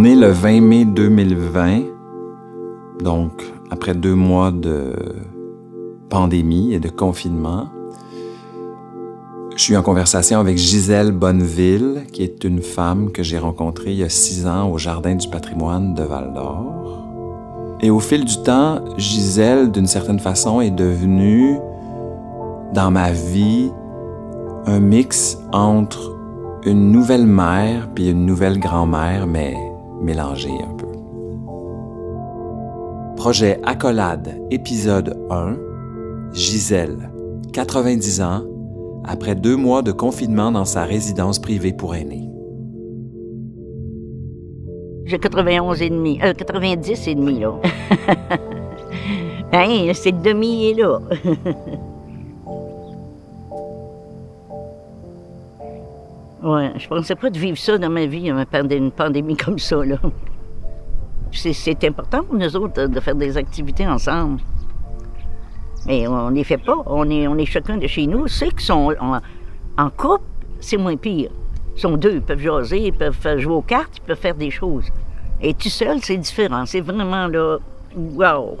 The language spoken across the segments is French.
On est le 20 mai 2020, donc après deux mois de pandémie et de confinement. Je suis en conversation avec Gisèle Bonneville, qui est une femme que j'ai rencontrée il y a six ans au Jardin du patrimoine de Val d'Or. Et au fil du temps, Gisèle, d'une certaine façon, est devenue, dans ma vie, un mix entre une nouvelle mère puis une nouvelle grand-mère, mais mélangée un peu. Projet Accolade, épisode 1. Gisèle, 90 ans, après deux mois de confinement dans sa résidence privée pour aînés. J'ai 91 et demi, euh, 90 et demi, là. hein, c'est le demi, là. ouais, je pensais pas de vivre ça dans ma vie, une pandémie comme ça, là. C'est important pour nous autres de faire des activités ensemble. Mais on les fait pas. On est, chacun de chez nous. Ceux qui sont en, couple, c'est moins pire. Ils sont deux, ils peuvent jaser, ils peuvent jouer aux cartes, ils peuvent faire des choses. Et tout seul, c'est différent. C'est vraiment là, wow!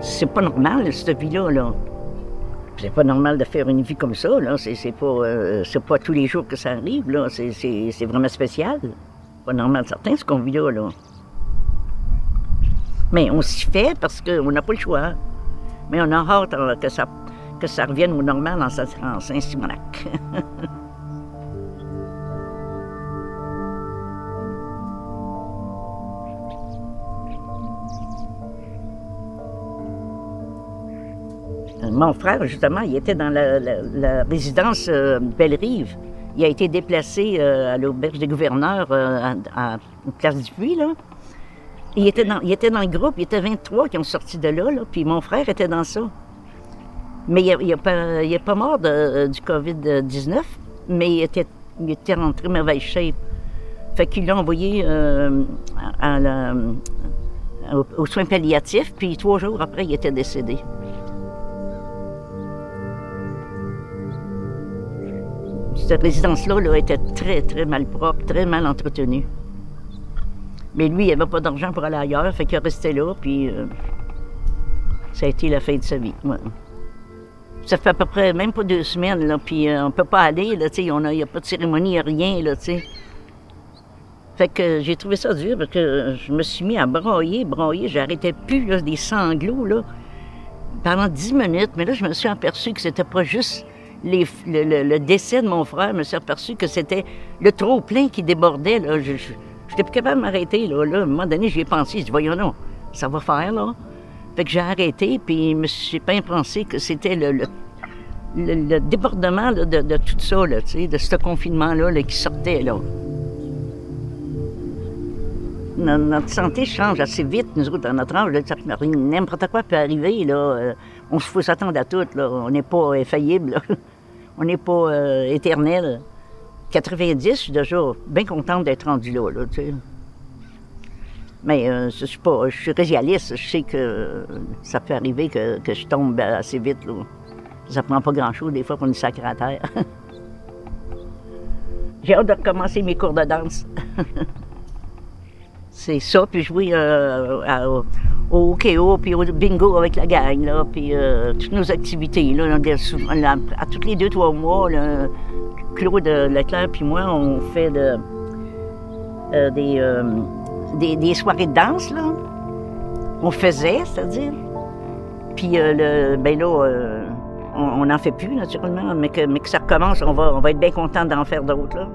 C'est pas normal, cette vie-là. Là. C'est pas normal de faire une vie comme ça, là. C'est, pas, euh, pas tous les jours que ça arrive, là. C'est, vraiment spécial. Pas normal, certain, ce qu'on vit là, là. Mais on s'y fait parce qu'on n'a pas le choix. Mais on a hâte euh, que ça, que ça revienne au normal en Saint-Simonac. Mon frère, justement, il était dans la, résidence euh, Belle-Rive. Il a été déplacé euh, à l'auberge des gouverneurs euh, à, Place du Puy. Il était, dans, le groupe, il était 23 qui ont sorti de là, puis mon frère était dans ça. Mais il n'est pas, mort du COVID-19, mais il était, il était en très mauvaise shape. Fait qu'il l'a envoyé à aux soins palliatifs, puis trois jours après, il était décédé. Cette résidence-là là, était très, très mal propre, très mal entretenue. Mais lui, il n'avait pas d'argent pour aller ailleurs, fait qu'il est resté là, puis euh, ça a été la fin de sa vie. Ça fait à peu près même pas deux semaines, là, puis euh, on peut pas aller, là, il n'y a, pas de cérémonie, rien, là, tu Fait que j'ai trouvé ça dur parce que je me suis mis à broyer, broyer, j'arrêtais plus, là, des sanglots, là, pendant dix minutes, mais là, je me suis aperçu que c'était pas juste le, décès de mon frère, je me suis aperçu que c'était le trop-plein qui débordait. Là. Je n'étais plus capable de m'arrêter. Là. à un moment donné, j'y ai pensé. J'ai dit, voyons, non, ça va faire, là. Fait que j'ai arrêté, puis je me suis pas pensé que c'était le, débordement de, tout ça, là, de ce confinement-là qui sortait. Là. Notre santé change assez vite, nous autres, dans notre âge. N'importe quoi peut arriver. Là. On se faut s'attendre à tout. Là. On n'est pas infaillible. On n'est pas euh, éternel. 90, je suis déjà bien contente d'être rendue là. là Mais euh, je, suis pas, je suis réaliste. Je sais que ça peut arriver que, que je tombe assez vite. Là. Ça prend pas grand-chose des fois pour une sacrée à terre. J'ai hâte de recommencer mes cours de danse. C'est ça, puis jouer euh, au KO, puis au bingo avec la gang, là, puis euh, toutes nos activités. Là, à tous les deux, trois mois, là, Claude Leclerc puis moi, on fait euh, euh, des, des, soirées de danse. Là. On faisait, c'est-à-dire. Puis le, ben là, on n'en fait plus, naturellement, mais que, mais que ça recommence, on va, on va être bien content d'en faire d'autres. Là.